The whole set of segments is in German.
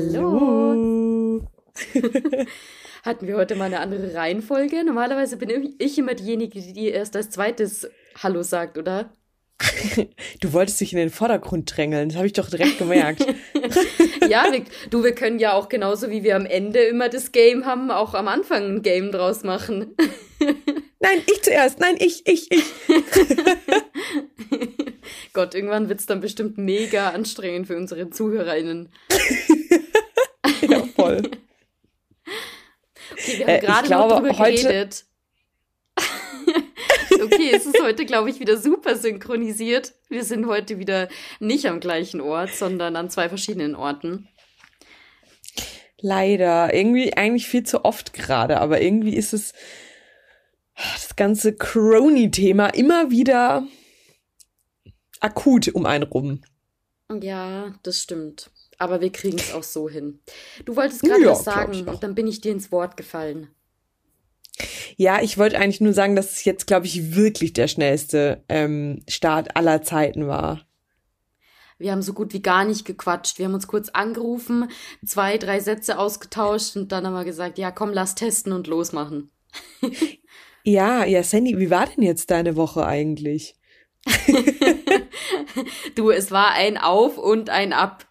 Hallo. Hatten wir heute mal eine andere Reihenfolge? Normalerweise bin ich immer diejenige, die erst als zweites Hallo sagt, oder? Du wolltest dich in den Vordergrund drängeln, das habe ich doch direkt gemerkt. ja, wir, du, wir können ja auch genauso wie wir am Ende immer das Game haben, auch am Anfang ein Game draus machen. Nein, ich zuerst, nein, ich, ich, ich. Gott, irgendwann wird es dann bestimmt mega anstrengend für unsere ZuhörerInnen. ja, voll. Okay, wir haben äh, gerade noch drüber heute geredet. okay, es ist heute, glaube ich, wieder super synchronisiert. Wir sind heute wieder nicht am gleichen Ort, sondern an zwei verschiedenen Orten. Leider. Irgendwie eigentlich viel zu oft gerade, aber irgendwie ist es das ganze Crony-Thema immer wieder akut um einen rum. Ja, das stimmt. Aber wir kriegen es auch so hin. Du wolltest gerade ja, was sagen und dann bin ich dir ins Wort gefallen. Ja, ich wollte eigentlich nur sagen, dass es jetzt, glaube ich, wirklich der schnellste ähm, Start aller Zeiten war. Wir haben so gut wie gar nicht gequatscht. Wir haben uns kurz angerufen, zwei, drei Sätze ausgetauscht und dann haben wir gesagt, ja, komm, lass testen und losmachen. ja, ja, Sandy, wie war denn jetzt deine Woche eigentlich? du, es war ein Auf und ein Ab.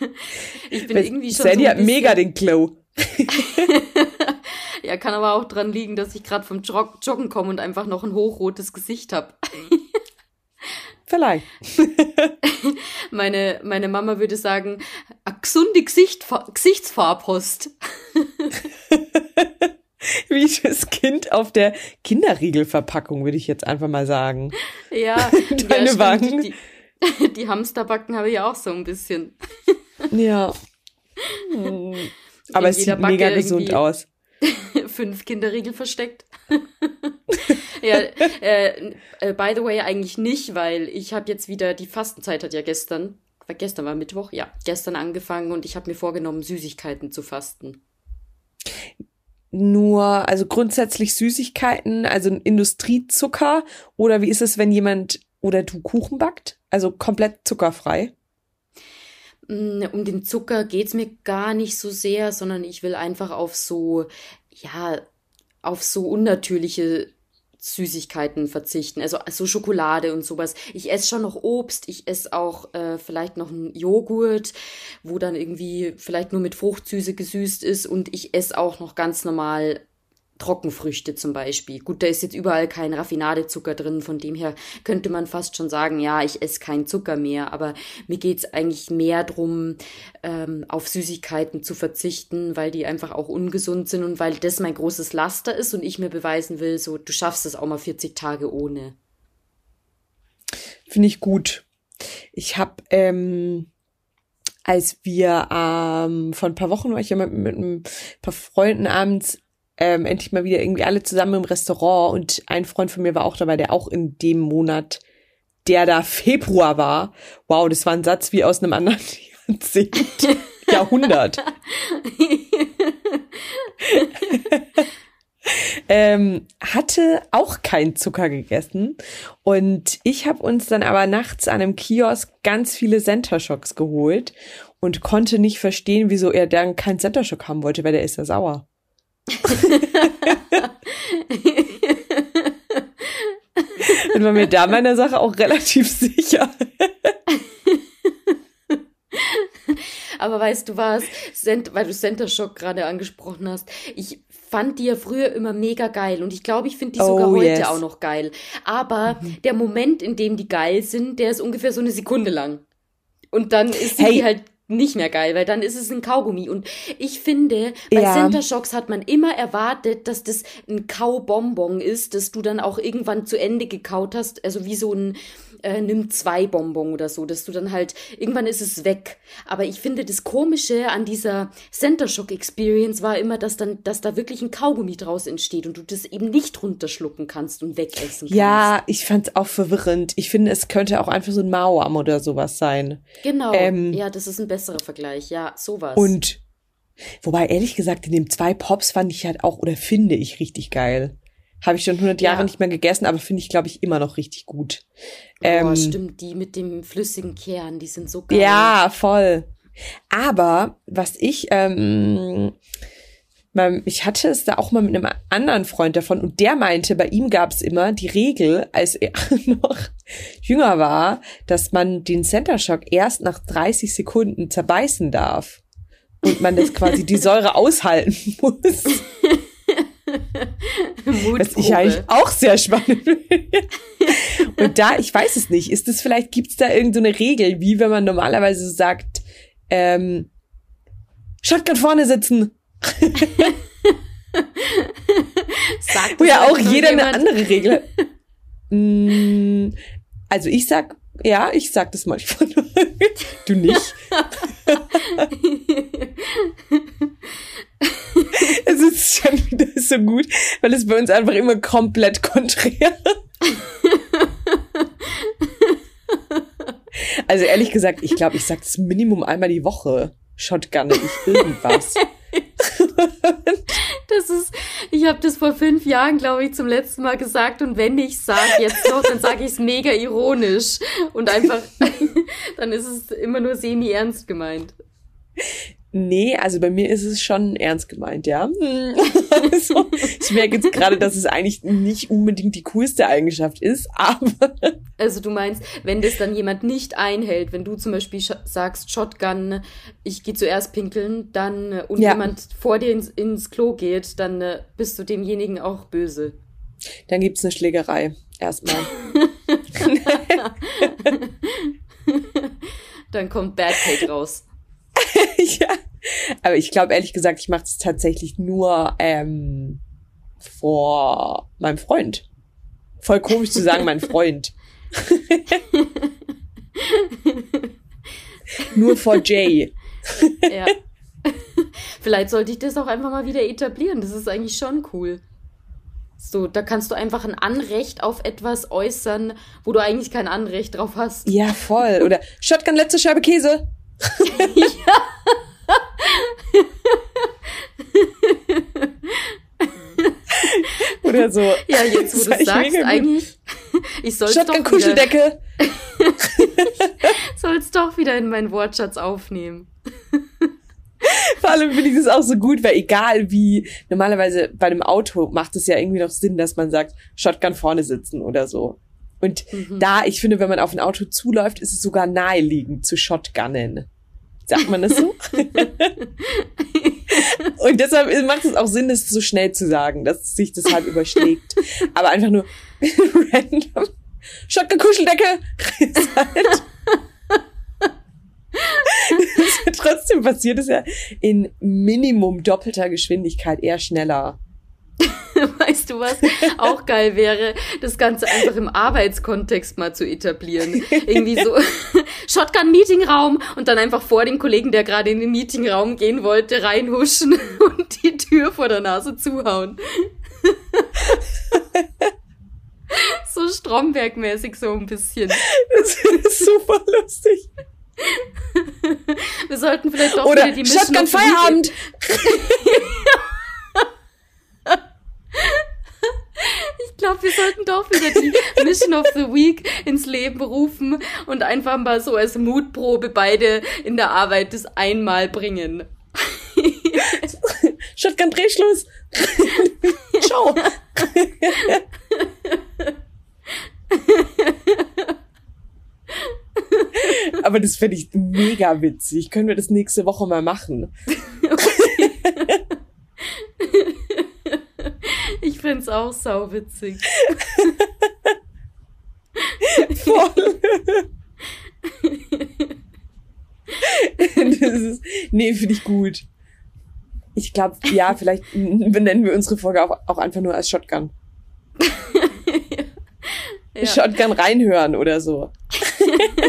ich bin Weil irgendwie schon. Sandy so hat mega den Glow. ja, kann aber auch dran liegen, dass ich gerade vom Jog Joggen komme und einfach noch ein hochrotes Gesicht habe. Vielleicht. meine, meine Mama würde sagen, a gesunde Gesicht, Gesichtsfarbhost. Wie das Kind auf der Kinderriegelverpackung, würde ich jetzt einfach mal sagen. Ja, deine ja, Wangen. Die, die Hamsterbacken habe ich auch so ein bisschen. Ja. Aber es sieht Backe mega gesund aus. Fünf Kinderriegel versteckt. ja, äh, äh, by the way, eigentlich nicht, weil ich habe jetzt wieder, die Fastenzeit hat ja gestern, gestern war Mittwoch, ja, gestern angefangen und ich habe mir vorgenommen, Süßigkeiten zu fasten nur, also grundsätzlich Süßigkeiten, also Industriezucker oder wie ist es, wenn jemand oder du Kuchen backt? Also komplett zuckerfrei? Mm, um den Zucker geht's mir gar nicht so sehr, sondern ich will einfach auf so, ja, auf so unnatürliche Süßigkeiten verzichten, also, also Schokolade und sowas. Ich esse schon noch Obst, ich esse auch äh, vielleicht noch einen Joghurt, wo dann irgendwie vielleicht nur mit Fruchtsüße gesüßt ist und ich esse auch noch ganz normal Trockenfrüchte zum Beispiel. Gut, da ist jetzt überall kein Raffinadezucker drin, von dem her könnte man fast schon sagen, ja, ich esse keinen Zucker mehr, aber mir geht's eigentlich mehr drum, ähm, auf Süßigkeiten zu verzichten, weil die einfach auch ungesund sind und weil das mein großes Laster ist und ich mir beweisen will, so, du schaffst es auch mal 40 Tage ohne. Finde ich gut. Ich habe ähm, als wir ähm, vor ein paar Wochen war ich ja mit, mit ein paar Freunden abends ähm, endlich mal wieder irgendwie alle zusammen im Restaurant und ein Freund von mir war auch dabei, der auch in dem Monat, der da Februar war. Wow, das war ein Satz wie aus einem anderen Jahrzehnt, Jahrhundert. ähm, hatte auch keinen Zucker gegessen und ich habe uns dann aber nachts an einem Kiosk ganz viele Center Shocks geholt und konnte nicht verstehen, wieso er dann keinen Center Shock haben wollte, weil der ist ja sauer. Und war mir da meiner Sache auch relativ sicher. Aber weißt du was, weil du Center Shock gerade angesprochen hast, ich fand die ja früher immer mega geil und ich glaube, ich finde die sogar oh, heute yes. auch noch geil. Aber mhm. der Moment, in dem die geil sind, der ist ungefähr so eine Sekunde lang. Und dann ist hey. die halt nicht mehr geil, weil dann ist es ein Kaugummi. Und ich finde, bei ja. Center Shocks hat man immer erwartet, dass das ein Kaubonbon ist, dass du dann auch irgendwann zu Ende gekaut hast. Also wie so ein äh, nimm zwei Bonbon oder so, dass du dann halt, irgendwann ist es weg. Aber ich finde, das Komische an dieser Center Shock Experience war immer, dass dann, dass da wirklich ein Kaugummi draus entsteht und du das eben nicht runterschlucken kannst und wegessen kannst. Ja, ich fand's auch verwirrend. Ich finde, es könnte auch einfach so ein Mauam oder sowas sein. Genau. Ähm, ja, das ist ein besserer Vergleich. Ja, sowas. Und Wobei, ehrlich gesagt, in dem zwei Pops fand ich halt auch, oder finde ich richtig geil. Habe ich schon 100 Jahre ja. nicht mehr gegessen, aber finde ich, glaube ich, immer noch richtig gut. Ähm, oh, stimmt, die mit dem flüssigen Kern, die sind so geil. Ja, voll. Aber was ich, ähm, ich hatte es da auch mal mit einem anderen Freund davon und der meinte, bei ihm gab es immer die Regel, als er noch jünger war, dass man den Center Shock erst nach 30 Sekunden zerbeißen darf und man das quasi die Säure aushalten muss. Was ich eigentlich auch sehr spannend finde. Und da, ich weiß es nicht, ist es vielleicht, gibt es da irgendeine so Regel, wie wenn man normalerweise sagt, ähm, Shotgun vorne sitzen. Sagt Wo ja auch jeder jemand? eine andere Regel. mm, also ich sag, ja, ich sag das manchmal. du nicht. es ist schon wieder so gut, weil es bei uns einfach immer komplett konträr. also ehrlich gesagt, ich glaube, ich sag das Minimum einmal die Woche. Shotgunne ich irgendwas. das ist, ich habe das vor fünf Jahren, glaube ich, zum letzten Mal gesagt und wenn ich sage jetzt noch, dann sage ich es mega ironisch und einfach, dann ist es immer nur semi-ernst gemeint. Nee, also bei mir ist es schon ernst gemeint, ja. also, ich merke jetzt gerade, dass es eigentlich nicht unbedingt die coolste Eigenschaft ist, aber. Also du meinst, wenn das dann jemand nicht einhält, wenn du zum Beispiel sagst, Shotgun, ich gehe zuerst pinkeln, dann äh, und ja. jemand vor dir ins, ins Klo geht, dann äh, bist du demjenigen auch böse. Dann gibt's eine Schlägerei. Erstmal. dann kommt Bad Cake raus. ja. Aber ich glaube ehrlich gesagt, ich mache es tatsächlich nur ähm, vor meinem Freund. Voll komisch zu sagen, mein Freund. nur vor Jay. ja. Vielleicht sollte ich das auch einfach mal wieder etablieren. Das ist eigentlich schon cool. So, da kannst du einfach ein Anrecht auf etwas äußern, wo du eigentlich kein Anrecht drauf hast. Ja, voll. Oder Shotgun, letzte Scheibe Käse. Ja. Oder so. Ja, jetzt wo du sagst, eigentlich, ich soll doch Kuscheldecke. soll es doch wieder in meinen Wortschatz aufnehmen. Vor allem finde ich das auch so gut, weil egal wie, normalerweise bei einem Auto macht es ja irgendwie noch Sinn, dass man sagt, Shotgun vorne sitzen oder so. Und mhm. da, ich finde, wenn man auf ein Auto zuläuft, ist es sogar naheliegend zu Shotgunnen. Sagt man das so? Und deshalb macht es auch Sinn, das so schnell zu sagen, dass sich das halt überschlägt. Aber einfach nur random. Schottgekuscheldecke. halt. das ja trotzdem passiert ist ja in Minimum doppelter Geschwindigkeit eher schneller. weißt du was, auch geil wäre, das Ganze einfach im Arbeitskontext mal zu etablieren. Irgendwie so Shotgun-Meetingraum und dann einfach vor dem Kollegen, der gerade in den Meetingraum gehen wollte, reinhuschen und die Tür vor der Nase zuhauen. so Stromberg-mäßig so ein bisschen. Das ist super lustig. Wir sollten vielleicht doch Oder wieder die Mission Shotgun Feierabend. Glaube, wir sollten doch wieder die Mission of the Week ins Leben rufen und einfach mal so als Mutprobe beide in der Arbeit das einmal bringen. Shotgun Drehschluss. Ciao. Aber das finde ich mega witzig. Können wir das nächste Woche mal machen? Okay. Ich find's auch sauwitzig. Voll. das ist, nee, finde ich gut. Ich glaube, ja, vielleicht benennen wir unsere Folge auch, auch einfach nur als Shotgun. ja. Shotgun reinhören oder so.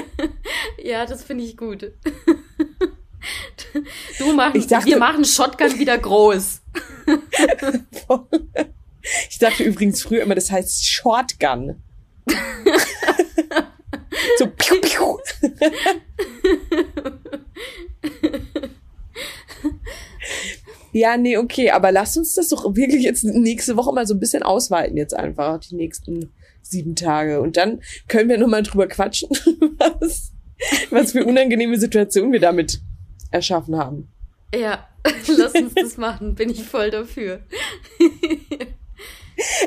ja, das finde ich gut. Du machst, ich dachte, wir machen Shotgun wieder groß. Ich dachte übrigens früher immer, das heißt Shotgun. so piu, piu. Ja, nee, okay, aber lass uns das doch wirklich jetzt nächste Woche mal so ein bisschen ausweiten jetzt einfach, die nächsten sieben Tage. Und dann können wir nochmal drüber quatschen, was, was für unangenehme Situationen wir damit erschaffen haben. Ja, lass uns das machen, bin ich voll dafür.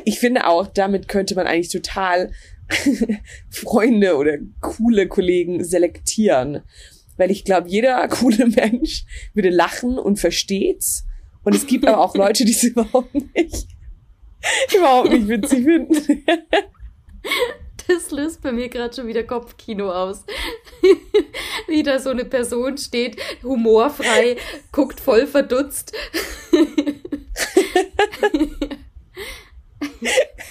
Ich finde auch, damit könnte man eigentlich total Freunde oder coole Kollegen selektieren. Weil ich glaube, jeder coole Mensch würde lachen und versteht's. Und es gibt aber auch Leute, die es überhaupt nicht, überhaupt nicht witzig finden. Das löst bei mir gerade schon wieder Kopfkino aus. Wie da so eine Person steht, humorfrei, guckt voll verdutzt.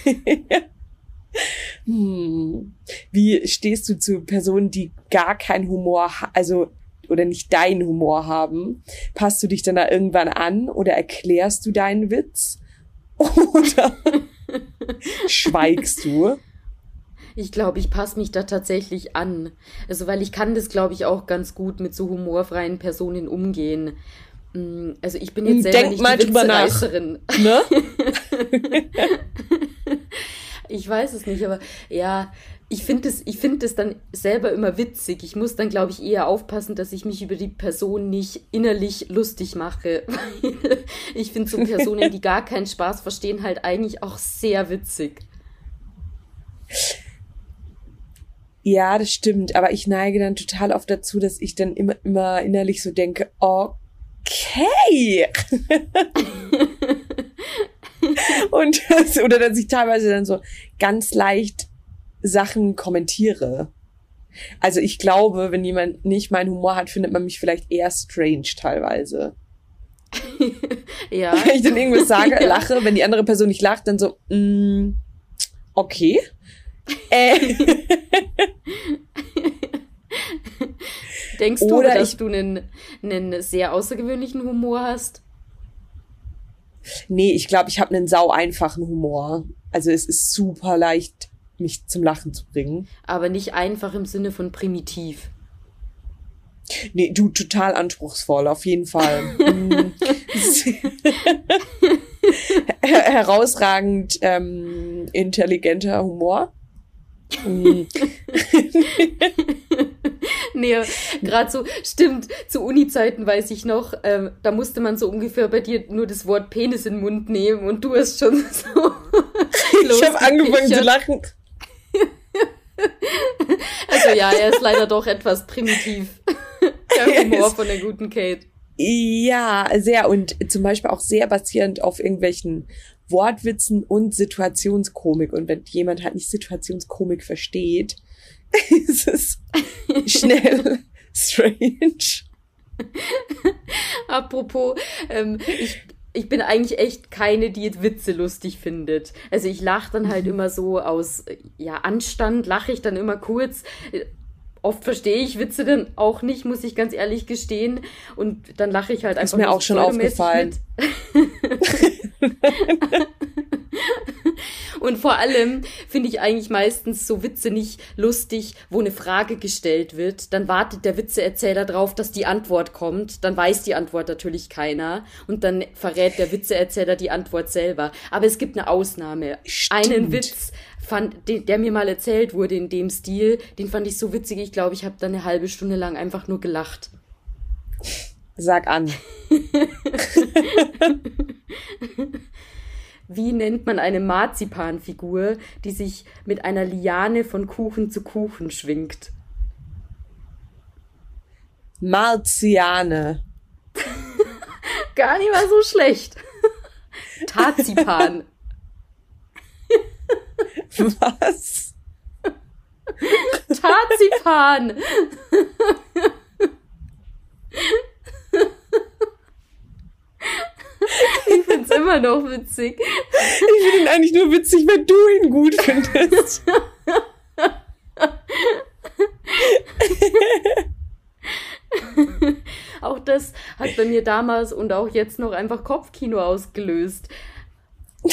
hm. Wie stehst du zu Personen, die gar keinen Humor, also oder nicht deinen Humor haben? Passt du dich dann da irgendwann an oder erklärst du deinen Witz? Oder schweigst du? Ich glaube, ich passe mich da tatsächlich an. Also, weil ich kann das, glaube ich, auch ganz gut mit so humorfreien Personen umgehen. Mm, also ich bin jetzt selber Denk nicht mal die drüber nach. Ne? ich weiß es nicht, aber ja, ich finde es ich finde es dann selber immer witzig. Ich muss dann glaube ich eher aufpassen, dass ich mich über die Person nicht innerlich lustig mache. ich finde so Personen, die gar keinen Spaß verstehen, halt eigentlich auch sehr witzig. Ja, das stimmt, aber ich neige dann total oft dazu, dass ich dann immer, immer innerlich so denke, okay. Und das, oder dass ich teilweise dann so ganz leicht Sachen kommentiere. Also ich glaube, wenn jemand nicht meinen Humor hat, findet man mich vielleicht eher strange teilweise. ja. Wenn ich dann irgendwas sage, lache, wenn die andere Person nicht lacht, dann so, mm, okay. Äh. Denkst du, Oder dass ich, du einen, einen sehr außergewöhnlichen Humor hast? Nee, ich glaube, ich habe einen sau einfachen Humor. Also es ist super leicht, mich zum Lachen zu bringen. Aber nicht einfach im Sinne von primitiv. Nee, du total anspruchsvoll, auf jeden Fall. Mm. Herausragend ähm, intelligenter Humor. Nee, gerade so, stimmt, zu Uni-Zeiten weiß ich noch, ähm, da musste man so ungefähr bei dir nur das Wort Penis in den Mund nehmen und du hast schon so. ich habe angefangen zu lachen. also ja, er ist leider doch etwas primitiv. Der Humor von der guten Kate. Ja, sehr und zum Beispiel auch sehr basierend auf irgendwelchen Wortwitzen und Situationskomik. Und wenn jemand halt nicht Situationskomik versteht, ist es schnell strange. Apropos, ähm, ich, ich bin eigentlich echt keine, die Witze lustig findet. Also ich lache dann halt mhm. immer so aus ja, Anstand, lache ich dann immer kurz. Oft verstehe ich Witze dann auch nicht, muss ich ganz ehrlich gestehen. Und dann lache ich halt einfach. Ist mir auch schon aufgefallen. Und vor allem finde ich eigentlich meistens so Witze nicht lustig, wo eine Frage gestellt wird. Dann wartet der Witzeerzähler drauf, dass die Antwort kommt. Dann weiß die Antwort natürlich keiner. Und dann verrät der Witzeerzähler die Antwort selber. Aber es gibt eine Ausnahme. Stimmt. Einen Witz fand, der mir mal erzählt wurde in dem Stil, den fand ich so witzig. Ich glaube, ich habe dann eine halbe Stunde lang einfach nur gelacht. Sag an. Wie nennt man eine Marzipanfigur, die sich mit einer Liane von Kuchen zu Kuchen schwingt? Marziane. Gar nicht mal so schlecht. Tarzipan. Was? Tarzipan. Ich find's immer noch witzig. Ich finde ihn eigentlich nur witzig, wenn du ihn gut findest. auch das hat bei mir damals und auch jetzt noch einfach Kopfkino ausgelöst.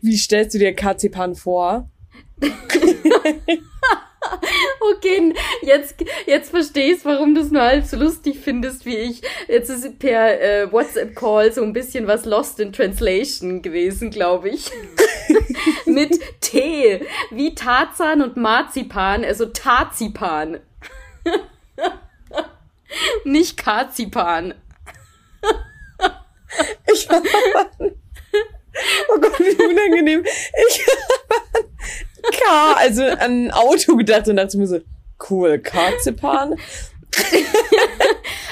Wie stellst du dir Kazipan vor? okay, jetzt, jetzt verstehe ich warum du es nur halb so lustig findest wie ich. Jetzt ist per äh, WhatsApp-Call so ein bisschen was Lost in Translation gewesen, glaube ich. Mit T, wie Tarzan und Marzipan, also Tarzipan. Nicht Karzipan. Ich habe Oh Gott, wie unangenehm. Ich habe K, also an ein Auto gedacht und dachte mir so, cool, Karzipan.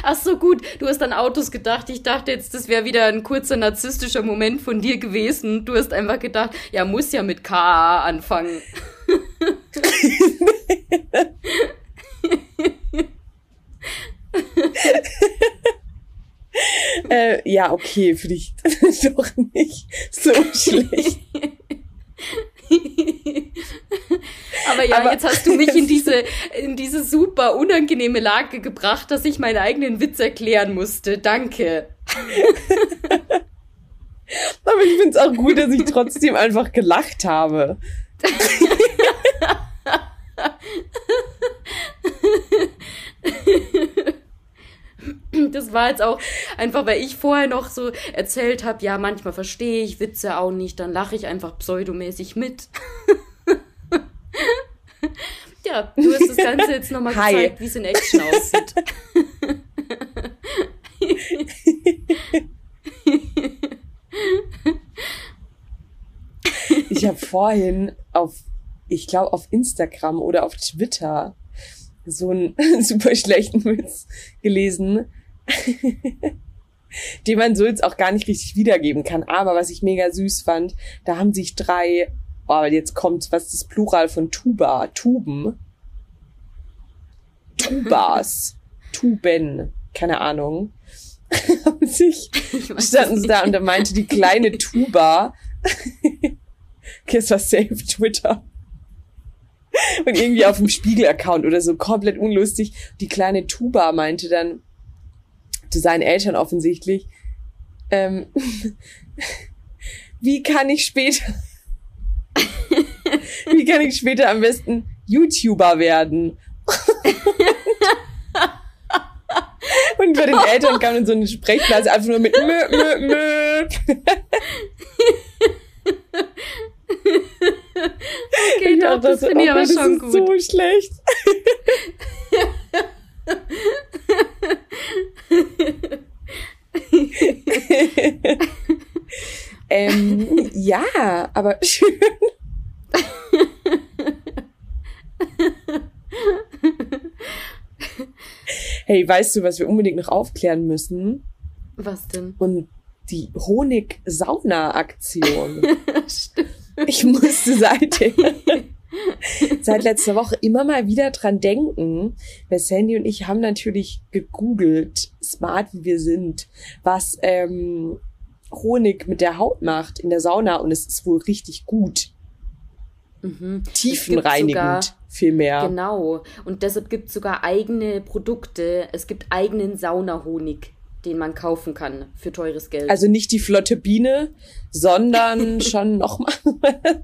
Ach so, gut, du hast an Autos gedacht. Ich dachte jetzt, das wäre wieder ein kurzer narzisstischer Moment von dir gewesen. Du hast einfach gedacht, ja, muss ja mit K anfangen. äh, ja, okay, finde ich doch nicht so schlecht. Aber ja, Aber jetzt hast du mich in diese, in diese super unangenehme Lage gebracht, dass ich meinen eigenen Witz erklären musste. Danke. Aber ich finde es auch gut, dass ich trotzdem einfach gelacht habe. Das war jetzt auch einfach, weil ich vorher noch so erzählt habe, ja, manchmal verstehe ich Witze auch nicht, dann lache ich einfach pseudomäßig mit. ja, du hast das Ganze jetzt nochmal gezeigt, wie es in Action aussieht. ich habe vorhin auf, ich glaube, auf Instagram oder auf Twitter so einen super schlechten Witz gelesen, den man so jetzt auch gar nicht richtig wiedergeben kann. Aber was ich mega süß fand, da haben sich drei, oh, jetzt kommt, was ist das Plural von Tuba? Tuben? Tubas. Tuben. Keine Ahnung. haben sich, standen sie da und da meinte die kleine Tuba, okay, es war safe Twitter. Und irgendwie auf dem Spiegel-Account oder so komplett unlustig. Die kleine Tuba meinte dann zu seinen Eltern offensichtlich, ähm, wie kann ich später, wie kann ich später am besten YouTuber werden? Und bei den Eltern kam dann so eine Sprechblase einfach nur mit mö, mö, mö. Okay, ich doch, das finde ich aber schon gut. so schlecht. ähm, ja, aber schön. hey, weißt du, was wir unbedingt noch aufklären müssen? Was denn? Und die Honig-Sauna-Aktion. Stimmt. Ich musste seitdem, seit letzter Woche immer mal wieder dran denken, weil Sandy und ich haben natürlich gegoogelt, smart wie wir sind, was ähm, Honig mit der Haut macht in der Sauna und es ist wohl richtig gut. Mhm. Tiefenreinigend vielmehr. Genau. Und deshalb gibt es sogar eigene Produkte. Es gibt eigenen Saunahonig den man kaufen kann für teures Geld. Also nicht die flotte Biene, sondern schon nochmal.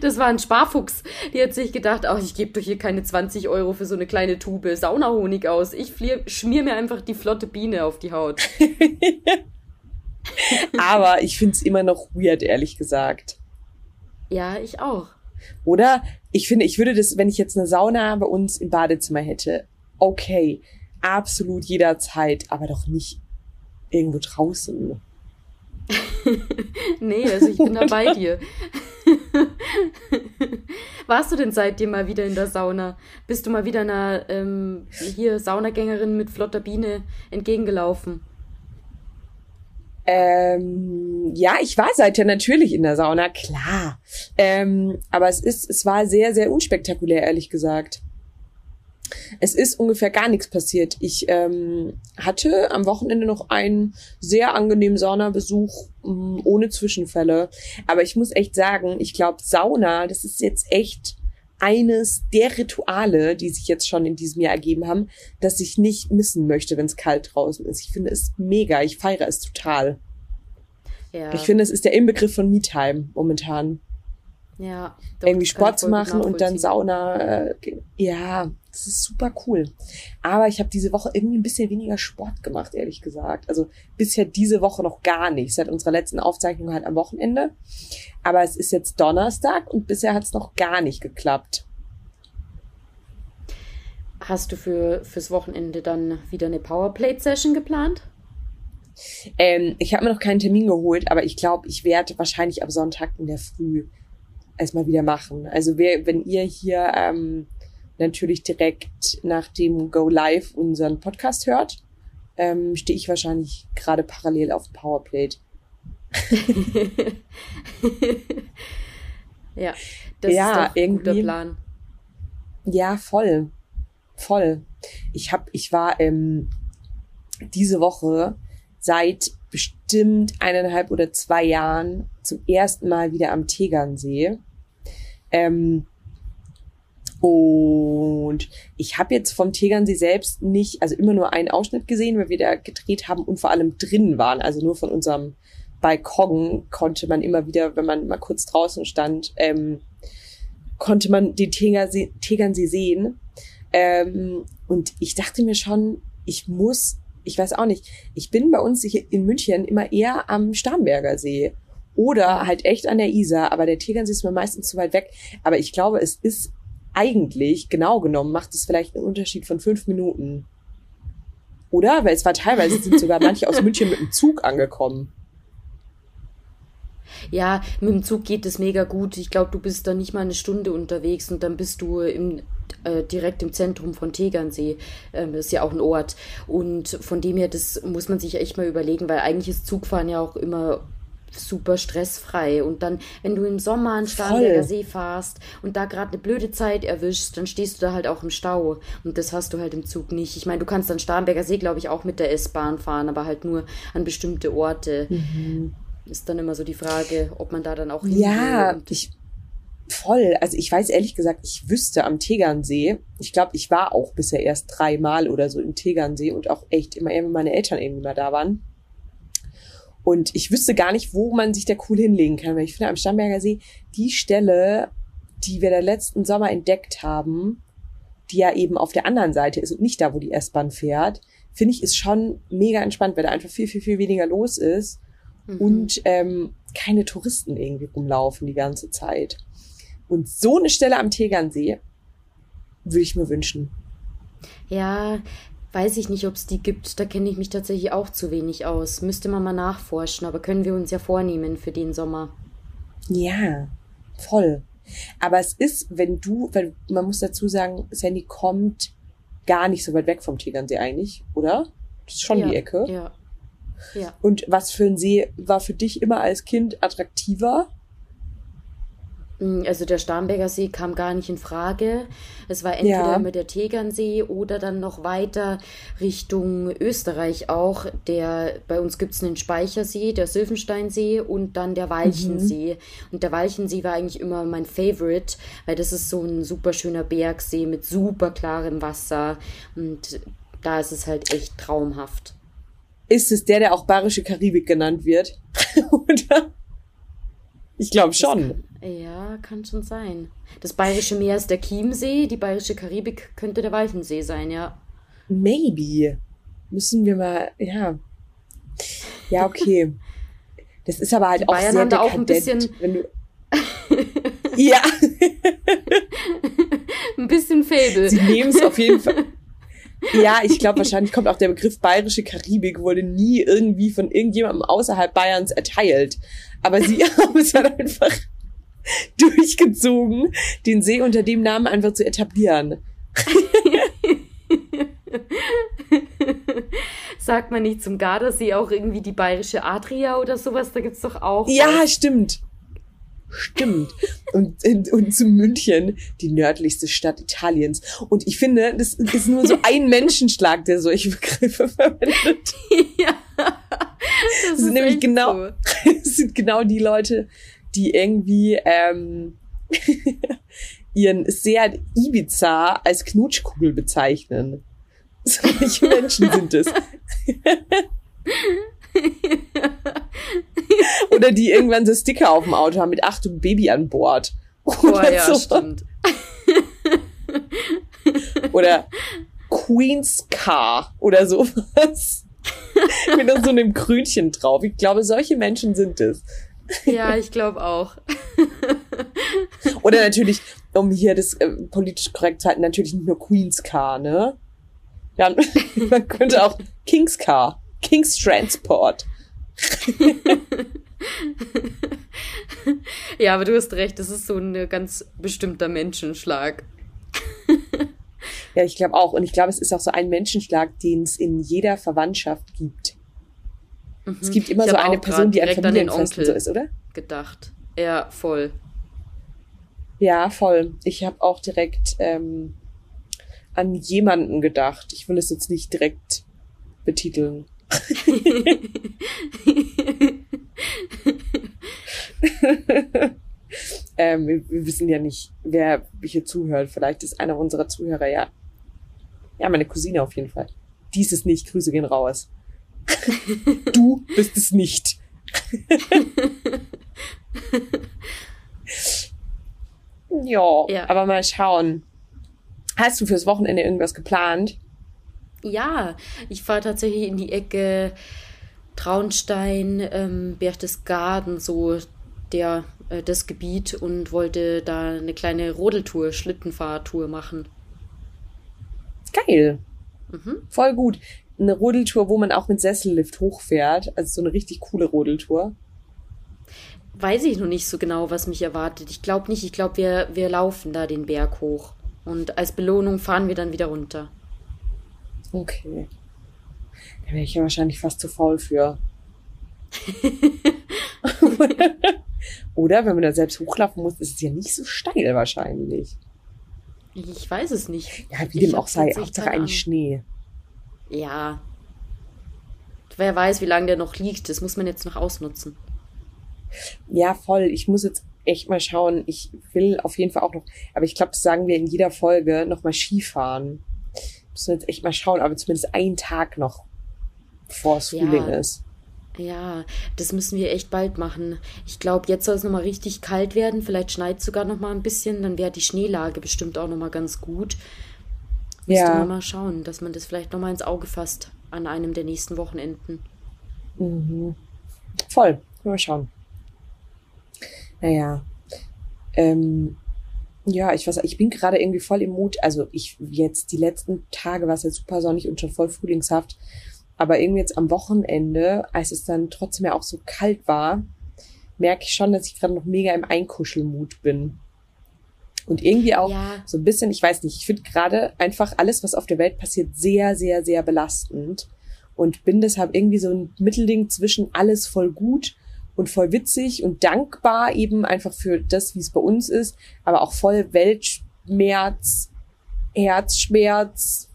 das war ein Sparfuchs. Die hat sich gedacht, ach, ich gebe doch hier keine 20 Euro für so eine kleine Tube Saunahonig aus. Ich schmier mir einfach die flotte Biene auf die Haut. Aber ich find's immer noch weird, ehrlich gesagt. Ja, ich auch. Oder ich finde, ich würde das, wenn ich jetzt eine Sauna bei uns im Badezimmer hätte, okay absolut jederzeit, aber doch nicht irgendwo draußen. nee, also ich bin da bei dir. Warst du denn seitdem mal wieder in der Sauna? Bist du mal wieder einer ähm, hier Saunagängerin mit flotter Biene entgegengelaufen? Ähm, ja, ich war seither natürlich in der Sauna, klar. Ähm, aber es ist, es war sehr, sehr unspektakulär, ehrlich gesagt. Es ist ungefähr gar nichts passiert. Ich ähm, hatte am Wochenende noch einen sehr angenehmen Saunabesuch ähm, ohne Zwischenfälle. Aber ich muss echt sagen, ich glaube, Sauna, das ist jetzt echt eines der Rituale, die sich jetzt schon in diesem Jahr ergeben haben, dass ich nicht missen möchte, wenn es kalt draußen ist. Ich finde es mega. Ich feiere es total. Ja. Ich finde, es ist der Inbegriff von Me-Time momentan. Ja. Doch, Irgendwie Sport zu machen und dann Sauna. Äh, ja, das ist super cool. Aber ich habe diese Woche irgendwie ein bisschen weniger Sport gemacht, ehrlich gesagt. Also bisher diese Woche noch gar nicht. Seit unserer letzten Aufzeichnung halt am Wochenende. Aber es ist jetzt Donnerstag und bisher hat es noch gar nicht geklappt. hast du für, fürs Wochenende dann wieder eine Powerplate-Session geplant? Ähm, ich habe mir noch keinen Termin geholt, aber ich glaube, ich werde wahrscheinlich am Sonntag in der Früh erstmal wieder machen. Also wer, wenn ihr hier ähm, natürlich direkt nach dem Go Live unseren Podcast hört, ähm, stehe ich wahrscheinlich gerade parallel auf dem Powerplate. ja, das ja, ist ein guter Plan. Ja, voll. Voll. Ich hab, ich war ähm, diese Woche seit bestimmt eineinhalb oder zwei Jahren zum ersten Mal wieder am Tegernsee. Ähm, und ich habe jetzt vom Tegernsee selbst nicht, also immer nur einen Ausschnitt gesehen, weil wir da gedreht haben und vor allem drin waren. Also nur von unserem Balkon konnte man immer wieder, wenn man mal kurz draußen stand, ähm, konnte man den Tegernsee, Tegernsee sehen. Ähm, und ich dachte mir schon, ich muss, ich weiß auch nicht, ich bin bei uns hier in München immer eher am Starnberger See oder halt echt an der Isar, aber der Tegernsee ist mir meistens zu weit weg. Aber ich glaube, es ist eigentlich, genau genommen, macht es vielleicht einen Unterschied von fünf Minuten. Oder? Weil es war teilweise sind sogar manche aus München mit dem Zug angekommen. Ja, mit dem Zug geht es mega gut. Ich glaube, du bist da nicht mal eine Stunde unterwegs und dann bist du im, äh, direkt im Zentrum von Tegernsee. Ähm, das ist ja auch ein Ort. Und von dem her, das muss man sich echt mal überlegen, weil eigentlich ist Zugfahren ja auch immer super stressfrei. Und dann, wenn du im Sommer an Starnberger See fahrst und da gerade eine blöde Zeit erwischst, dann stehst du da halt auch im Stau. Und das hast du halt im Zug nicht. Ich meine, du kannst an Starnberger See, glaube ich, auch mit der S-Bahn fahren, aber halt nur an bestimmte Orte. Mhm. Ist dann immer so die Frage, ob man da dann auch hin Ja, ich voll. Also ich weiß ehrlich gesagt, ich wüsste am Tegernsee, ich glaube, ich war auch bisher erst dreimal oder so im Tegernsee und auch echt immer, wenn meine Eltern irgendwie mal da waren. Und ich wüsste gar nicht, wo man sich da cool hinlegen kann, weil ich finde am Starnberger See die Stelle, die wir da letzten Sommer entdeckt haben, die ja eben auf der anderen Seite ist und nicht da, wo die S-Bahn fährt, finde ich, ist schon mega entspannt, weil da einfach viel, viel, viel weniger los ist mhm. und ähm, keine Touristen irgendwie rumlaufen die ganze Zeit. Und so eine Stelle am Tegernsee würde ich mir wünschen. Ja, weiß ich nicht, ob es die gibt. Da kenne ich mich tatsächlich auch zu wenig aus. Müsste man mal nachforschen, aber können wir uns ja vornehmen für den Sommer. Ja, voll. Aber es ist, wenn du, weil man muss dazu sagen, Sandy kommt gar nicht so weit weg vom Tegernsee eigentlich, oder? Das ist schon ja, die Ecke. Ja. Ja. Und was für ein See war für dich immer als Kind attraktiver? Mm, also der Starnberger See kam gar nicht in Frage. Es war entweder ja. immer der Tegernsee oder dann noch weiter Richtung Österreich auch. Der, bei uns gibt es einen Speichersee, der Sylvensteinsee und dann der Walchensee. Mhm. Und der Walchensee war eigentlich immer mein Favorite, weil das ist so ein super schöner Bergsee mit super klarem Wasser. Und da ist es halt echt traumhaft. Ist es der, der auch Bayerische Karibik genannt wird? Oder? Ich glaube schon. Kann, ja, kann schon sein. Das Bayerische Meer ist der Chiemsee, die Bayerische Karibik könnte der Walchensee sein, ja. Maybe. Müssen wir mal, ja. Ja, okay. Das ist aber halt die auch Bayern sehr haben da auch ein bisschen. Ja. ein bisschen Fable. Sie nehmen es auf jeden Fall. Ja, ich glaube, wahrscheinlich kommt auch der Begriff bayerische Karibik, wurde nie irgendwie von irgendjemandem außerhalb Bayerns erteilt. Aber sie haben es halt einfach durchgezogen, den See unter dem Namen einfach zu etablieren. Sagt man nicht zum Gardasee auch irgendwie die bayerische Adria oder sowas? Da gibt's doch auch. Ja, was. stimmt. Stimmt. Und, und zu München, die nördlichste Stadt Italiens. Und ich finde, das ist nur so ein Menschenschlag, der solche Begriffe verwendet. Ja. Das, das sind nämlich genau, so. das sind genau die Leute, die irgendwie ähm, ihren sehr Ibiza als Knutschkugel bezeichnen. Solche Menschen sind es. Oder die irgendwann so Sticker auf dem Auto haben mit Achtung Baby an Bord. Oder oh, ja, so. stimmt. Oder Queen's Car oder sowas. mit so einem Krönchen drauf. Ich glaube, solche Menschen sind es. Ja, ich glaube auch. Oder natürlich, um hier das äh, politisch korrekt zu halten, natürlich nicht nur Queen's Car, ne? Ja, man könnte auch King's Car, King's Transport. ja, aber du hast recht, das ist so ein ganz bestimmter Menschenschlag. ja, ich glaube auch. Und ich glaube, es ist auch so ein Menschenschlag, den es in jeder Verwandtschaft gibt. Mhm. Es gibt immer so eine Person, die ein Familienfest so ist, oder? Gedacht. Ja, voll. Ja, voll. Ich habe auch direkt ähm, an jemanden gedacht. Ich will es jetzt nicht direkt betiteln. ähm, wir, wir, wissen ja nicht, wer hier zuhört. Vielleicht ist einer unserer Zuhörer ja. Ja, meine Cousine auf jeden Fall. Dies ist nicht. Grüße gehen raus. du bist es nicht. ja, ja, aber mal schauen. Hast du fürs Wochenende irgendwas geplant? Ja, ich fahre tatsächlich in die Ecke Traunstein, ähm, Berchtesgaden, so der, äh, das Gebiet und wollte da eine kleine Rodeltour, Schlittenfahrtour machen. Geil. Mhm. Voll gut. Eine Rodeltour, wo man auch mit Sessellift hochfährt. Also so eine richtig coole Rodeltour. Weiß ich noch nicht so genau, was mich erwartet. Ich glaube nicht. Ich glaube, wir, wir laufen da den Berg hoch. Und als Belohnung fahren wir dann wieder runter. Okay. Da wäre ich ja wahrscheinlich fast zu faul für. Oder wenn man da selbst hochlaufen muss, ist es ja nicht so steil wahrscheinlich. Ich weiß es nicht. Ja, wie dem auch sei, Hauptsache eigentlich Schnee. Ja. Wer weiß, wie lange der noch liegt. Das muss man jetzt noch ausnutzen. Ja, voll. Ich muss jetzt echt mal schauen. Ich will auf jeden Fall auch noch, aber ich glaube, das sagen wir in jeder Folge, noch mal Skifahren. Müssen wir jetzt echt mal schauen, aber zumindest einen Tag noch, es Frühling ja. ist. Ja, das müssen wir echt bald machen. Ich glaube, jetzt soll es nochmal richtig kalt werden. Vielleicht schneit es sogar nochmal ein bisschen. Dann wäre die Schneelage bestimmt auch nochmal ganz gut. Müsste ja. man mal schauen, dass man das vielleicht nochmal ins Auge fasst an einem der nächsten Wochenenden. Mhm. Voll. Mal schauen. Naja. Ähm, ja, ich weiß, ich bin gerade irgendwie voll im Mut. Also ich jetzt die letzten Tage war es ja super sonnig und schon voll frühlingshaft. Aber irgendwie jetzt am Wochenende, als es dann trotzdem ja auch so kalt war, merke ich schon, dass ich gerade noch mega im Einkuschelmut bin. Und irgendwie auch ja. so ein bisschen, ich weiß nicht, ich finde gerade einfach alles, was auf der Welt passiert, sehr, sehr, sehr belastend. Und bin deshalb irgendwie so ein Mittelding zwischen alles voll gut und voll witzig und dankbar eben einfach für das, wie es bei uns ist, aber auch voll Weltschmerz, Herzschmerz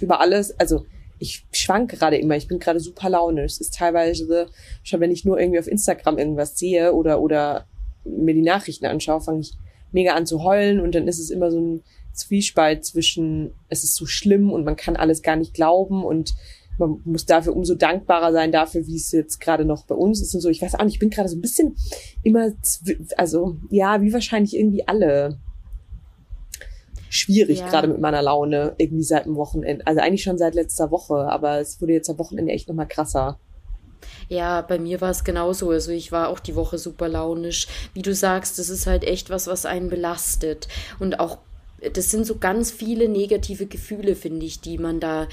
über alles. Also ich schwank gerade immer, ich bin gerade super launisch. Es ist teilweise schon, wenn ich nur irgendwie auf Instagram irgendwas sehe oder, oder mir die Nachrichten anschaue, fange ich mega an zu heulen und dann ist es immer so ein Zwiespalt zwischen, es ist so schlimm und man kann alles gar nicht glauben und man muss dafür umso dankbarer sein dafür, wie es jetzt gerade noch bei uns ist und so. Ich weiß auch nicht, ich bin gerade so ein bisschen immer, also ja, wie wahrscheinlich irgendwie alle schwierig, ja. gerade mit meiner Laune, irgendwie seit dem Wochenende. Also eigentlich schon seit letzter Woche, aber es wurde jetzt am Wochenende echt nochmal krasser. Ja, bei mir war es genauso. Also ich war auch die Woche super launisch. Wie du sagst, das ist halt echt was, was einen belastet. Und auch, das sind so ganz viele negative Gefühle, finde ich, die man da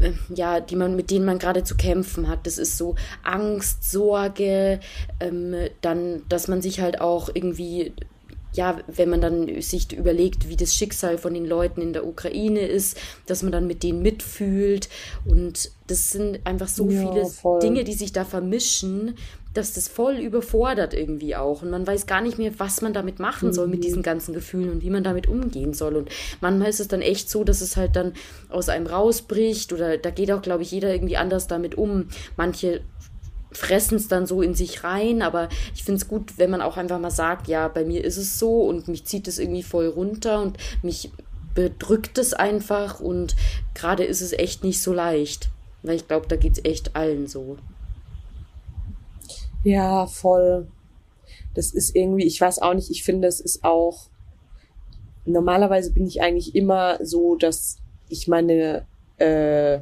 äh, ja, die man, mit denen man gerade zu kämpfen hat. Das ist so Angst, Sorge, ähm, dann, dass man sich halt auch irgendwie ja, wenn man dann sich überlegt, wie das Schicksal von den Leuten in der Ukraine ist, dass man dann mit denen mitfühlt. Und das sind einfach so ja, viele voll. Dinge, die sich da vermischen, dass das voll überfordert irgendwie auch. Und man weiß gar nicht mehr, was man damit machen soll mit mhm. diesen ganzen Gefühlen und wie man damit umgehen soll. Und manchmal ist es dann echt so, dass es halt dann aus einem rausbricht oder da geht auch, glaube ich, jeder irgendwie anders damit um. Manche fressen es dann so in sich rein, aber ich finde es gut, wenn man auch einfach mal sagt, ja, bei mir ist es so und mich zieht es irgendwie voll runter und mich bedrückt es einfach und gerade ist es echt nicht so leicht, weil ich glaube, da geht es echt allen so. Ja, voll. Das ist irgendwie, ich weiß auch nicht, ich finde, es ist auch, normalerweise bin ich eigentlich immer so, dass ich meine, äh,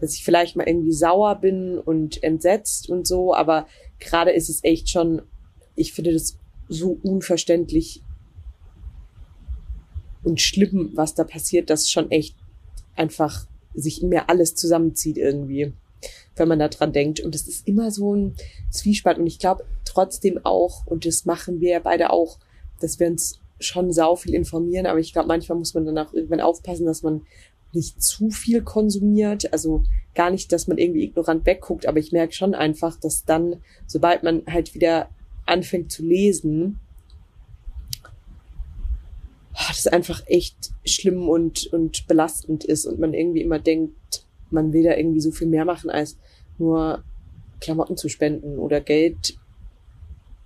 dass ich vielleicht mal irgendwie sauer bin und entsetzt und so, aber gerade ist es echt schon ich finde das so unverständlich und schlimm, was da passiert, dass schon echt einfach sich in mir alles zusammenzieht irgendwie, wenn man da dran denkt. Und es ist immer so ein Zwiespalt. Und ich glaube trotzdem auch, und das machen wir beide auch, dass wir uns schon sau viel informieren, aber ich glaube, manchmal muss man dann auch irgendwann aufpassen, dass man nicht zu viel konsumiert. Also gar nicht, dass man irgendwie ignorant wegguckt, aber ich merke schon einfach, dass dann, sobald man halt wieder anfängt zu lesen, ah, das einfach echt schlimm und, und belastend ist und man irgendwie immer denkt, man will da irgendwie so viel mehr machen, als nur Klamotten zu spenden oder Geld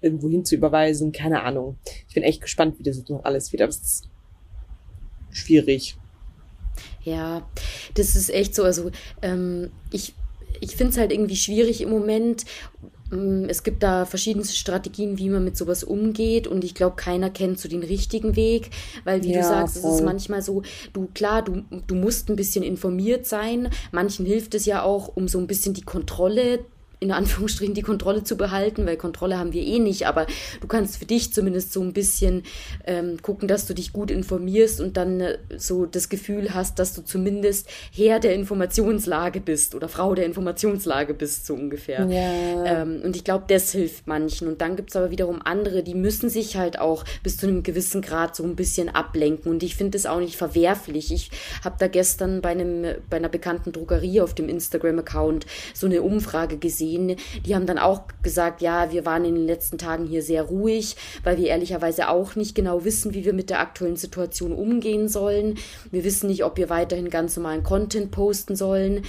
irgendwo hin zu überweisen. Keine Ahnung. Ich bin echt gespannt, wie das jetzt noch alles wird, aber es ist schwierig. Ja, das ist echt so. Also ähm, ich, ich finde es halt irgendwie schwierig im Moment. Mm, es gibt da verschiedenste Strategien, wie man mit sowas umgeht und ich glaube, keiner kennt so den richtigen Weg, weil wie ja, du sagst, voll. es ist manchmal so, du klar, du, du musst ein bisschen informiert sein, manchen hilft es ja auch, um so ein bisschen die Kontrolle in Anführungsstrichen die Kontrolle zu behalten, weil Kontrolle haben wir eh nicht, aber du kannst für dich zumindest so ein bisschen ähm, gucken, dass du dich gut informierst und dann äh, so das Gefühl hast, dass du zumindest Herr der Informationslage bist oder Frau der Informationslage bist, so ungefähr. Ja. Ähm, und ich glaube, das hilft manchen. Und dann gibt's aber wiederum andere, die müssen sich halt auch bis zu einem gewissen Grad so ein bisschen ablenken. Und ich finde das auch nicht verwerflich. Ich habe da gestern bei, einem, bei einer bekannten Drogerie auf dem Instagram-Account so eine Umfrage gesehen, gesehen. Die haben dann auch gesagt, ja, wir waren in den letzten Tagen hier sehr ruhig, weil wir ehrlicherweise auch nicht genau wissen, wie wir mit der aktuellen Situation umgehen sollen. Wir wissen nicht, ob wir weiterhin ganz normalen Content posten sollen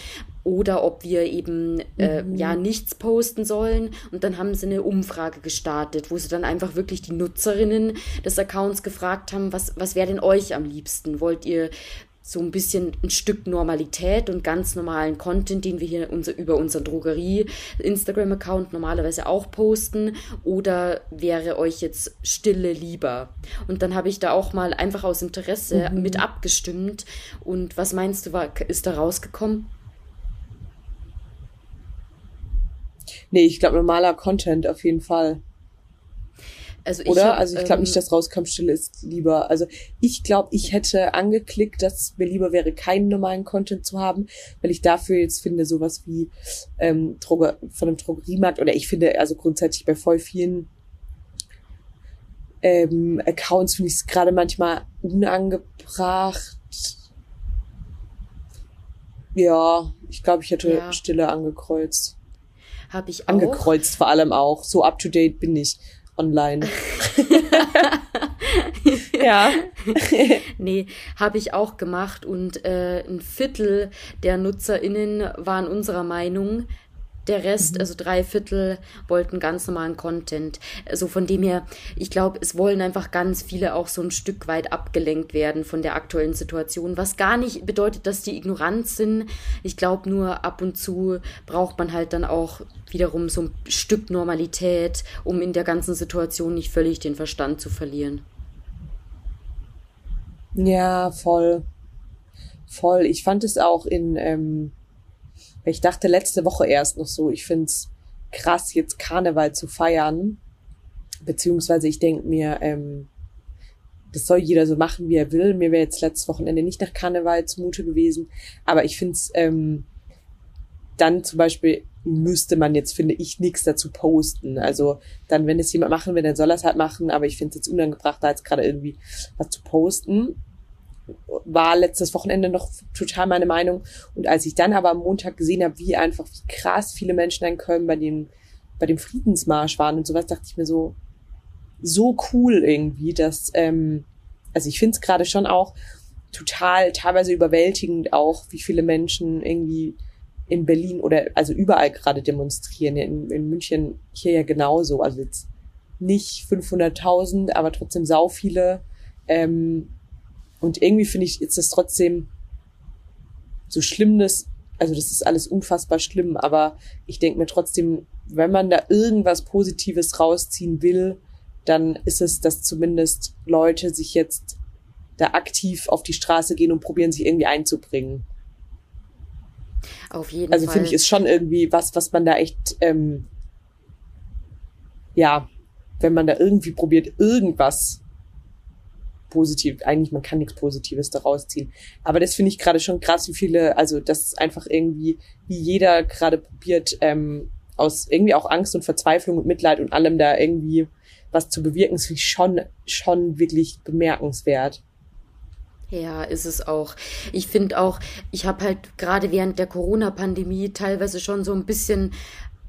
oder ob wir eben äh, mhm. ja nichts posten sollen. Und dann haben sie eine Umfrage gestartet, wo sie dann einfach wirklich die Nutzerinnen des Accounts gefragt haben, was, was wäre denn euch am liebsten? Wollt ihr so ein bisschen ein Stück Normalität und ganz normalen Content, den wir hier unser, über unseren Drogerie-Instagram-Account normalerweise auch posten? Oder wäre euch jetzt Stille lieber? Und dann habe ich da auch mal einfach aus Interesse mhm. mit abgestimmt. Und was meinst du, war, ist da rausgekommen? Nee, ich glaube normaler Content auf jeden Fall. Also ich Oder? Hab, also ich glaube ähm, nicht, dass Rauskampfstille ist lieber. Also ich glaube, ich hätte angeklickt, dass es mir lieber wäre, keinen normalen Content zu haben, weil ich dafür jetzt finde, sowas wie ähm, Droge, von einem Drogeriemarkt oder ich finde, also grundsätzlich bei voll vielen ähm, Accounts finde ich es gerade manchmal unangebracht. Ja, ich glaube, ich hätte ja. Stille angekreuzt. Habe ich auch. Angekreuzt vor allem auch. So up to date bin ich online. ja. nee, habe ich auch gemacht und äh, ein Viertel der NutzerInnen waren unserer Meinung, der Rest, mhm. also drei Viertel, wollten ganz normalen Content. Also von dem her, ich glaube, es wollen einfach ganz viele auch so ein Stück weit abgelenkt werden von der aktuellen Situation, was gar nicht bedeutet, dass die ignorant sind. Ich glaube nur, ab und zu braucht man halt dann auch wiederum so ein Stück Normalität, um in der ganzen Situation nicht völlig den Verstand zu verlieren. Ja, voll. Voll. Ich fand es auch in, ähm, ich dachte letzte Woche erst noch so, ich find's krass, jetzt Karneval zu feiern. Beziehungsweise ich denk mir, ähm, das soll jeder so machen, wie er will. Mir wäre jetzt letztes Wochenende nicht nach Karneval zumute gewesen. Aber ich find's ähm, dann zum Beispiel müsste man jetzt, finde ich, nichts dazu posten. Also dann, wenn es jemand machen will, dann soll er es halt machen. Aber ich finde es jetzt unangebracht, da jetzt gerade irgendwie was zu posten war letztes Wochenende noch total meine Meinung. Und als ich dann aber am Montag gesehen habe, wie einfach, wie krass viele Menschen in Köln bei dem, bei dem Friedensmarsch waren und sowas, dachte ich mir so, so cool irgendwie, dass, ähm, also ich finde es gerade schon auch total, teilweise überwältigend auch, wie viele Menschen irgendwie in Berlin oder also überall gerade demonstrieren. In, in München hier ja genauso. Also jetzt nicht 500.000, aber trotzdem sau viele. Ähm, und irgendwie finde ich, ist das trotzdem so schlimm, dass, also das ist alles unfassbar schlimm, aber ich denke mir trotzdem, wenn man da irgendwas Positives rausziehen will, dann ist es, dass zumindest Leute sich jetzt da aktiv auf die Straße gehen und probieren, sich irgendwie einzubringen. Auf jeden also, finde ich, ist schon irgendwie was, was man da echt, ähm, ja, wenn man da irgendwie probiert, irgendwas positiv, eigentlich man kann nichts Positives daraus ziehen. Aber das finde ich gerade schon krass, wie viele, also das ist einfach irgendwie, wie jeder gerade probiert, ähm, aus irgendwie auch Angst und Verzweiflung und Mitleid und allem da irgendwie was zu bewirken, ist schon, schon wirklich bemerkenswert. Ja, ist es auch. Ich finde auch, ich habe halt gerade während der Corona-Pandemie teilweise schon so ein bisschen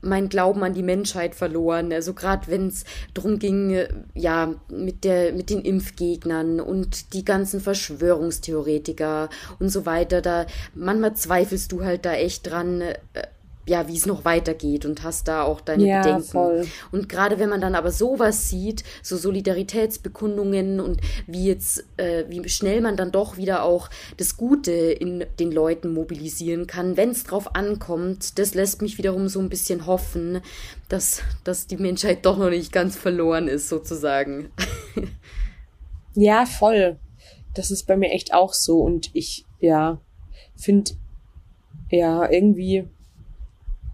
mein Glauben an die Menschheit verloren. Also gerade wenn es darum ging, ja, mit der, mit den Impfgegnern und die ganzen Verschwörungstheoretiker und so weiter, da manchmal zweifelst du halt da echt dran, äh, ja, wie es noch weitergeht und hast da auch deine ja, Bedenken. Voll. Und gerade wenn man dann aber sowas sieht, so Solidaritätsbekundungen und wie jetzt, äh, wie schnell man dann doch wieder auch das Gute in den Leuten mobilisieren kann, wenn es drauf ankommt, das lässt mich wiederum so ein bisschen hoffen, dass, dass die Menschheit doch noch nicht ganz verloren ist, sozusagen. ja, voll. Das ist bei mir echt auch so und ich, ja, finde, ja, irgendwie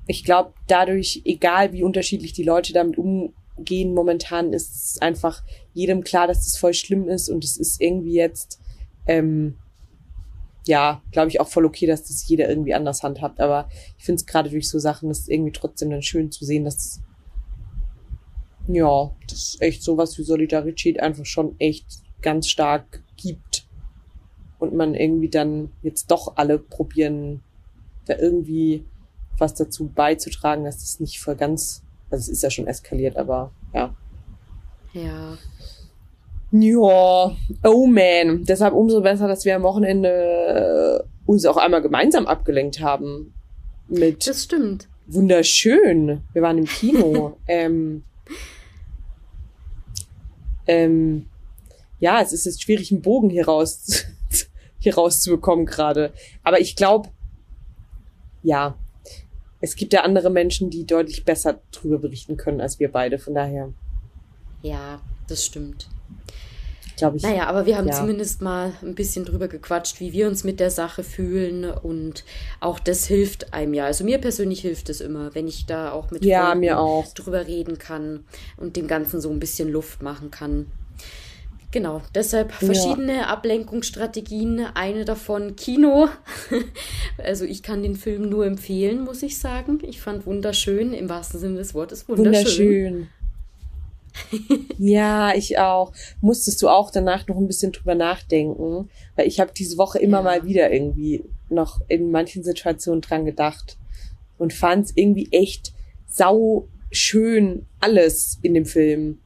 ich glaube, dadurch, egal wie unterschiedlich die Leute damit umgehen, momentan ist es einfach jedem klar, dass das voll schlimm ist und es ist irgendwie jetzt, ähm, ja, glaube ich auch voll okay, dass das jeder irgendwie anders handhabt. Aber ich finde es gerade durch so Sachen, ist irgendwie trotzdem dann schön zu sehen, dass ja, das echt sowas wie Solidarität einfach schon echt ganz stark gibt. Und man irgendwie dann jetzt doch alle probieren, da irgendwie was dazu beizutragen, dass das nicht voll ganz, also es ist ja schon eskaliert, aber ja. Ja. Ja, oh man. Deshalb umso besser, dass wir am Wochenende äh, uns auch einmal gemeinsam abgelenkt haben. Mit das stimmt. Wunderschön. Wir waren im Kino. ähm, ähm, ja, es ist jetzt schwierig, einen Bogen hier raus, hier rauszubekommen gerade. Aber ich glaube, ja, es gibt ja andere Menschen, die deutlich besser drüber berichten können als wir beide. Von daher. Ja, das stimmt. Glaube ich. Naja, aber wir haben ja. zumindest mal ein bisschen drüber gequatscht, wie wir uns mit der Sache fühlen und auch das hilft einem ja. Also mir persönlich hilft es immer, wenn ich da auch mit ja, auch. drüber reden kann und dem Ganzen so ein bisschen Luft machen kann. Genau, deshalb verschiedene ja. Ablenkungsstrategien. Eine davon Kino. also ich kann den Film nur empfehlen, muss ich sagen. Ich fand wunderschön, im wahrsten Sinne des Wortes wunderschön. Wunderschön. ja, ich auch. Musstest du auch danach noch ein bisschen drüber nachdenken? Weil ich habe diese Woche immer ja. mal wieder irgendwie noch in manchen Situationen dran gedacht und fand es irgendwie echt sau schön alles in dem Film.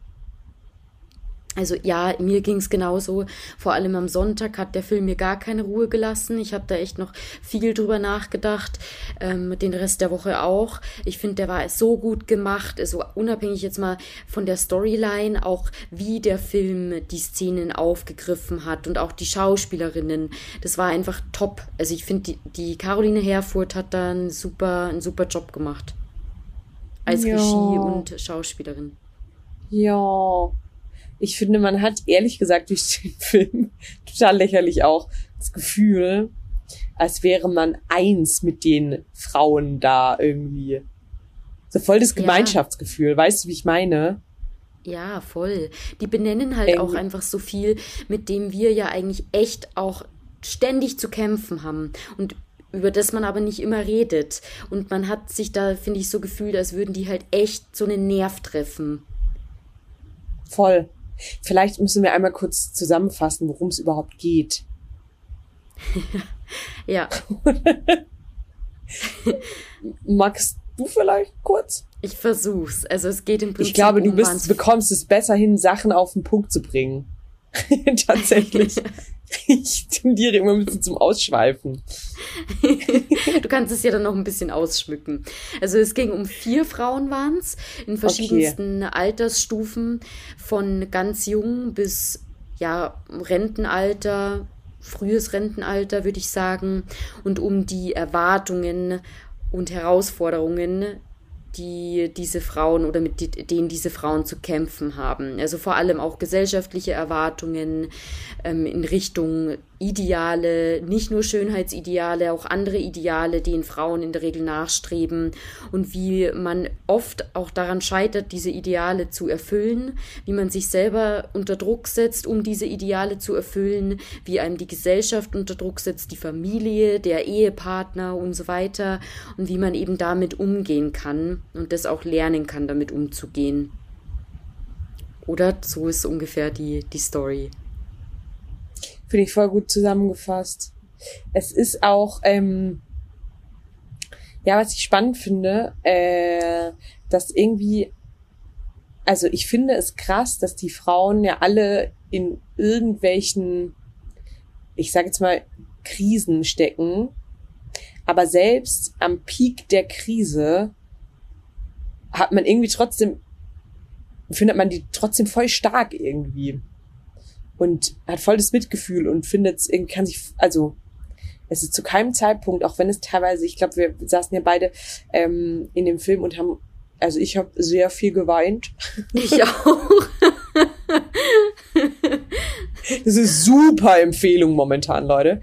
Also ja, mir ging es genauso. Vor allem am Sonntag hat der Film mir gar keine Ruhe gelassen. Ich habe da echt noch viel drüber nachgedacht. Ähm, den Rest der Woche auch. Ich finde, der war so gut gemacht. Also unabhängig jetzt mal von der Storyline, auch wie der Film die Szenen aufgegriffen hat und auch die Schauspielerinnen. Das war einfach top. Also ich finde, die, die Caroline Herfurth hat da einen super, einen super Job gemacht. Als ja. Regie und Schauspielerin. Ja, ich finde, man hat ehrlich gesagt durch den Film total lächerlich auch das Gefühl, als wäre man eins mit den Frauen da irgendwie. So voll das Gemeinschaftsgefühl, ja. weißt du, wie ich meine? Ja, voll. Die benennen halt irgendwie. auch einfach so viel, mit dem wir ja eigentlich echt auch ständig zu kämpfen haben. Und über das man aber nicht immer redet. Und man hat sich da, finde ich, so gefühlt, als würden die halt echt so einen Nerv treffen. Voll. Vielleicht müssen wir einmal kurz zusammenfassen, worum es überhaupt geht. ja. Magst du vielleicht kurz? Ich versuch's. Also es geht im Prinzip. Ich glaube, du bist, bekommst es besser hin, Sachen auf den Punkt zu bringen. Tatsächlich. Ich tendiere immer ein bisschen zum Ausschweifen. du kannst es ja dann noch ein bisschen ausschmücken. Also es ging um vier Frauen waren's in verschiedensten okay. Altersstufen von ganz jung bis ja Rentenalter, frühes Rentenalter würde ich sagen und um die Erwartungen und Herausforderungen die diese Frauen oder mit denen diese Frauen zu kämpfen haben. Also vor allem auch gesellschaftliche Erwartungen ähm, in Richtung Ideale, nicht nur Schönheitsideale, auch andere Ideale, denen Frauen in der Regel nachstreben und wie man oft auch daran scheitert, diese Ideale zu erfüllen, wie man sich selber unter Druck setzt, um diese Ideale zu erfüllen, wie einem die Gesellschaft unter Druck setzt, die Familie, der Ehepartner und so weiter und wie man eben damit umgehen kann und das auch lernen kann, damit umzugehen. Oder so ist ungefähr die, die Story. Finde ich voll gut zusammengefasst. Es ist auch, ähm, ja, was ich spannend finde, äh, dass irgendwie, also ich finde es krass, dass die Frauen ja alle in irgendwelchen, ich sage jetzt mal, Krisen stecken, aber selbst am Peak der Krise hat man irgendwie trotzdem, findet man die trotzdem voll stark irgendwie und hat voll das Mitgefühl und findet, kann sich, also es ist zu keinem Zeitpunkt, auch wenn es teilweise, ich glaube, wir saßen ja beide ähm, in dem Film und haben, also ich habe sehr viel geweint. Ich auch. das ist super Empfehlung momentan, Leute.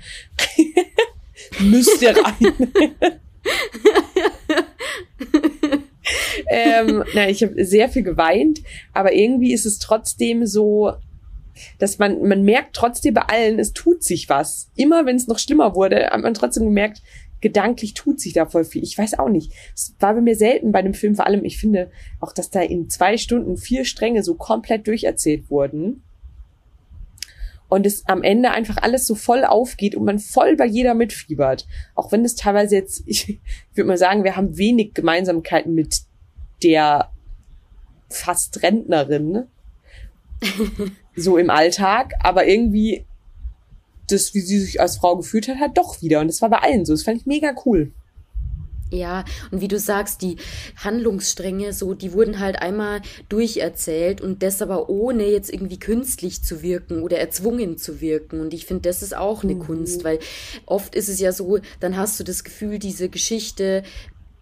Müsst ihr rein. ähm, na, ich habe sehr viel geweint, aber irgendwie ist es trotzdem so, dass man, man merkt trotzdem bei allen, es tut sich was. Immer wenn es noch schlimmer wurde, hat man trotzdem gemerkt, gedanklich tut sich da voll viel. Ich weiß auch nicht. Es war bei mir selten bei dem Film, vor allem, ich finde auch, dass da in zwei Stunden vier Stränge so komplett durcherzählt wurden. Und es am Ende einfach alles so voll aufgeht und man voll bei jeder mitfiebert. Auch wenn es teilweise jetzt, ich würde mal sagen, wir haben wenig Gemeinsamkeiten mit der fast Rentnerin so im Alltag, aber irgendwie das, wie sie sich als Frau gefühlt hat, hat doch wieder. Und das war bei allen so. Das fand ich mega cool. Ja, und wie du sagst, die Handlungsstränge, so, die wurden halt einmal durcherzählt und das aber ohne jetzt irgendwie künstlich zu wirken oder erzwungen zu wirken. Und ich finde, das ist auch eine mhm. Kunst, weil oft ist es ja so, dann hast du das Gefühl, diese Geschichte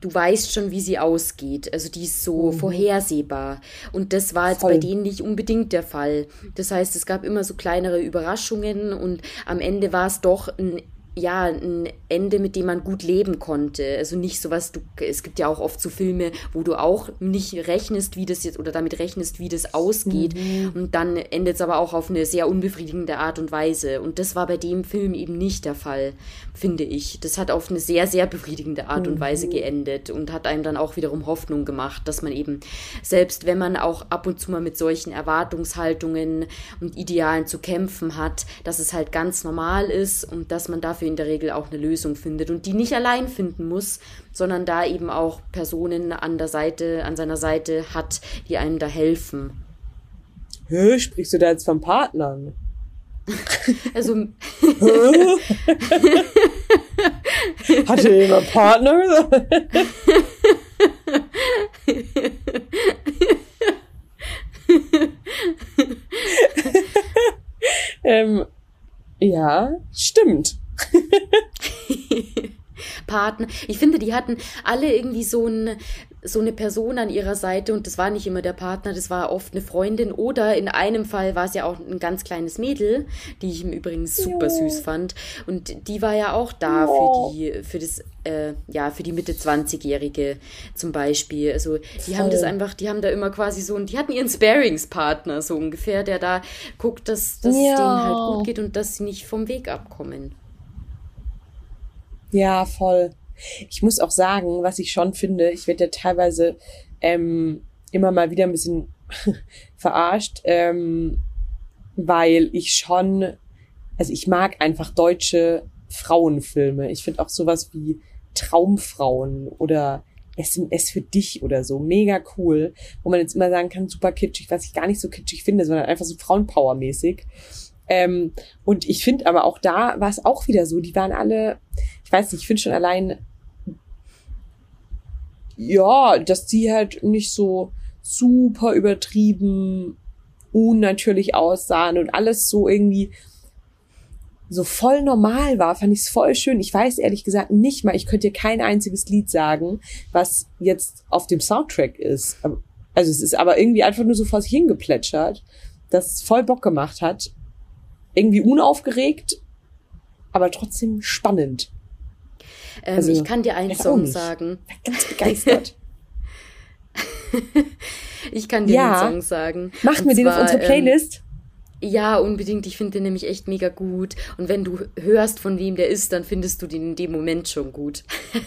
du weißt schon, wie sie ausgeht. Also die ist so mhm. vorhersehbar. Und das war jetzt Voll. bei denen nicht unbedingt der Fall. Das heißt, es gab immer so kleinere Überraschungen und am Ende war es doch ein ja, ein Ende, mit dem man gut leben konnte. Also nicht so was, du, es gibt ja auch oft so Filme, wo du auch nicht rechnest, wie das jetzt, oder damit rechnest, wie das ausgeht. Mhm. Und dann endet es aber auch auf eine sehr unbefriedigende Art und Weise. Und das war bei dem Film eben nicht der Fall, finde ich. Das hat auf eine sehr, sehr befriedigende Art mhm. und Weise geendet und hat einem dann auch wiederum Hoffnung gemacht, dass man eben, selbst wenn man auch ab und zu mal mit solchen Erwartungshaltungen und Idealen zu kämpfen hat, dass es halt ganz normal ist und dass man dafür dafür in der Regel auch eine Lösung findet und die nicht allein finden muss, sondern da eben auch Personen an der Seite, an seiner Seite hat, die einem da helfen. Hä, sprichst du da jetzt vom Partner? Also. Hatte jemand Partner? ähm, ja, stimmt. Partner. Ich finde, die hatten alle irgendwie so ein so eine Person an ihrer Seite und das war nicht immer der Partner, das war oft eine Freundin oder in einem Fall war es ja auch ein ganz kleines Mädel, die ich im Übrigen super süß fand und die war ja auch da für die für das äh, ja für die Mitte 20-jährige zum Beispiel. Also die Voll. haben das einfach, die haben da immer quasi so und die hatten ihren Sparingspartner so ungefähr, der da guckt, dass dass ja. es denen halt gut geht und dass sie nicht vom Weg abkommen. Ja, voll. Ich muss auch sagen, was ich schon finde, ich werde ja teilweise ähm, immer mal wieder ein bisschen verarscht, ähm, weil ich schon, also ich mag einfach deutsche Frauenfilme. Ich finde auch sowas wie Traumfrauen oder SMS für dich oder so. Mega cool. Wo man jetzt immer sagen kann, super kitschig, was ich gar nicht so kitschig finde, sondern einfach so Frauenpower-mäßig. Ähm, und ich finde aber auch da war es auch wieder so, die waren alle, ich weiß nicht, ich finde schon allein, ja, dass die halt nicht so super übertrieben unnatürlich aussahen und alles so irgendwie so voll normal war, fand ich es voll schön. Ich weiß ehrlich gesagt nicht mal, ich könnte dir kein einziges Lied sagen, was jetzt auf dem Soundtrack ist. Also es ist aber irgendwie einfach nur so vor sich hingeplätschert, dass es voll Bock gemacht hat. Irgendwie unaufgeregt, aber trotzdem spannend. Ähm, also, ich kann dir einen Song sagen. Ganz begeistert. ich kann dir ja. einen Song sagen. Machen wir den auf unsere ähm, Playlist. Ähm, ja, unbedingt. Ich finde den nämlich echt mega gut. Und wenn du hörst, von wem der ist, dann findest du den in dem Moment schon gut.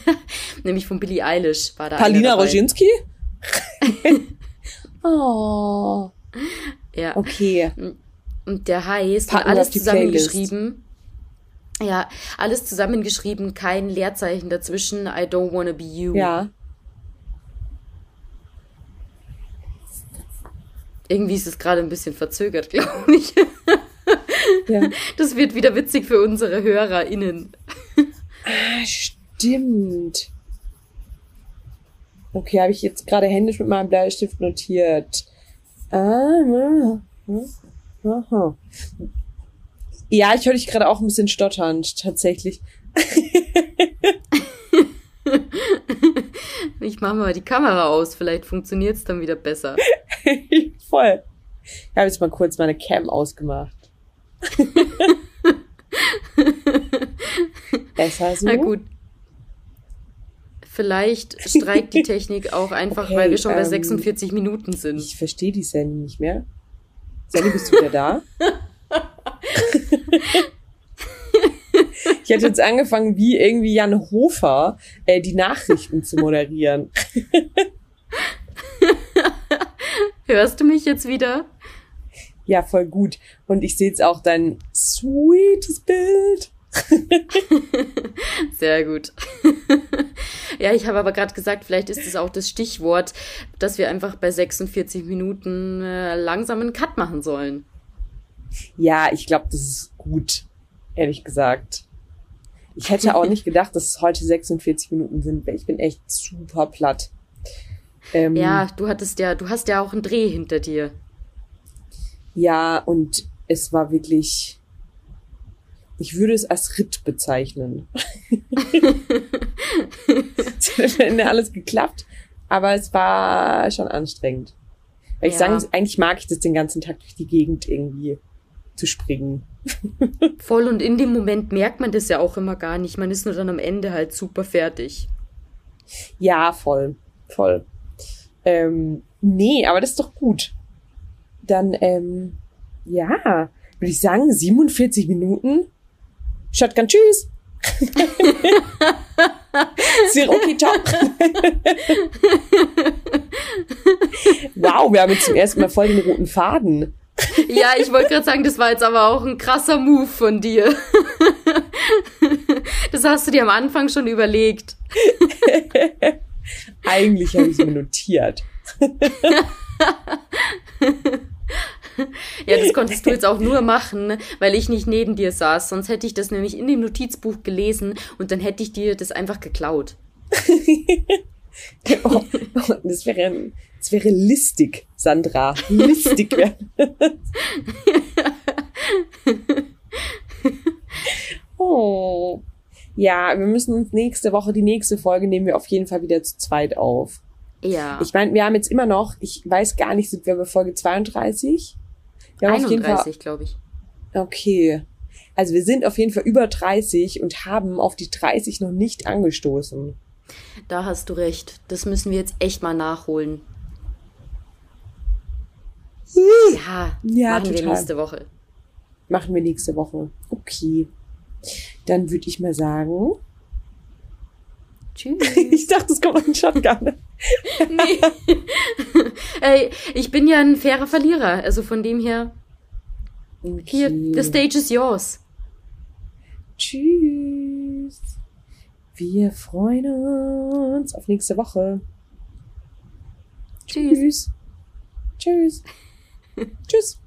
nämlich von Billie Eilish war da. Palina Roginski? oh. Ja. Okay. Und der heißt, Packen alles zusammengeschrieben. Ja, alles zusammengeschrieben, kein Leerzeichen dazwischen. I don't wanna be you. Ja. Irgendwie ist es gerade ein bisschen verzögert, glaube ich. ja. Das wird wieder witzig für unsere HörerInnen. Ah, stimmt. Okay, habe ich jetzt gerade händisch mit meinem Bleistift notiert. Ah, aha. Ja, ich höre dich gerade auch ein bisschen stotternd, tatsächlich. ich mache mal die Kamera aus, vielleicht funktioniert es dann wieder besser. Voll. Ich habe jetzt mal kurz meine Cam ausgemacht. Besser so. Na gut. Vielleicht streikt die Technik auch einfach, okay, weil wir schon ähm, bei 46 Minuten sind. Ich verstehe die Sandy nicht mehr. Sandy, bist du wieder da? ich hätte jetzt angefangen, wie irgendwie Jan Hofer äh, die Nachrichten zu moderieren. Hörst du mich jetzt wieder? Ja, voll gut. Und ich sehe jetzt auch dein sweetes Bild. Sehr gut. ja, ich habe aber gerade gesagt, vielleicht ist es auch das Stichwort, dass wir einfach bei 46 Minuten äh, langsam einen Cut machen sollen. Ja, ich glaube, das ist gut, ehrlich gesagt. Ich hätte auch nicht gedacht, dass es heute 46 Minuten sind, weil ich bin echt super platt. Ähm, ja, du hattest ja, du hast ja auch einen Dreh hinter dir. Ja, und es war wirklich, ich würde es als Ritt bezeichnen. es hat am Ende alles geklappt, aber es war schon anstrengend. Weil ich ja. sagen, eigentlich mag ich das den ganzen Tag durch die Gegend irgendwie zu springen. Voll und in dem Moment merkt man das ja auch immer gar nicht. Man ist nur dann am Ende halt super fertig. Ja, voll. Voll. Ähm, nee, aber das ist doch gut. Dann, ähm, ja, würde ich sagen, 47 Minuten. Shotgun, tschüss. okay, ciao. wow, wir haben jetzt zum ersten Mal voll den roten Faden. Ja, ich wollte gerade sagen, das war jetzt aber auch ein krasser Move von dir. Das hast du dir am Anfang schon überlegt. Eigentlich habe ich es mir notiert. Ja, das konntest du jetzt auch nur machen, weil ich nicht neben dir saß. Sonst hätte ich das nämlich in dem Notizbuch gelesen und dann hätte ich dir das einfach geklaut. oh, oh, das wäre das wäre listig, Sandra. Listig wäre. oh. Ja, wir müssen uns nächste Woche, die nächste Folge nehmen wir auf jeden Fall wieder zu zweit auf. Ja. Ich meine, wir haben jetzt immer noch, ich weiß gar nicht, sind wir bei Folge 32? Wir 31, glaube ich. Okay. Also wir sind auf jeden Fall über 30 und haben auf die 30 noch nicht angestoßen. Da hast du recht. Das müssen wir jetzt echt mal nachholen. Ja, ja machen total. wir nächste Woche. Machen wir nächste Woche. Okay. Dann würde ich mal sagen. Tschüss. ich dachte, es kommt ein Shotgun. nee. Ey, ich bin ja ein fairer Verlierer. Also von dem her. Okay. Hier, the stage is yours. Tschüss. Wir freuen uns auf nächste Woche. Tschüss. Tschüss. Tschüss. Tschüss.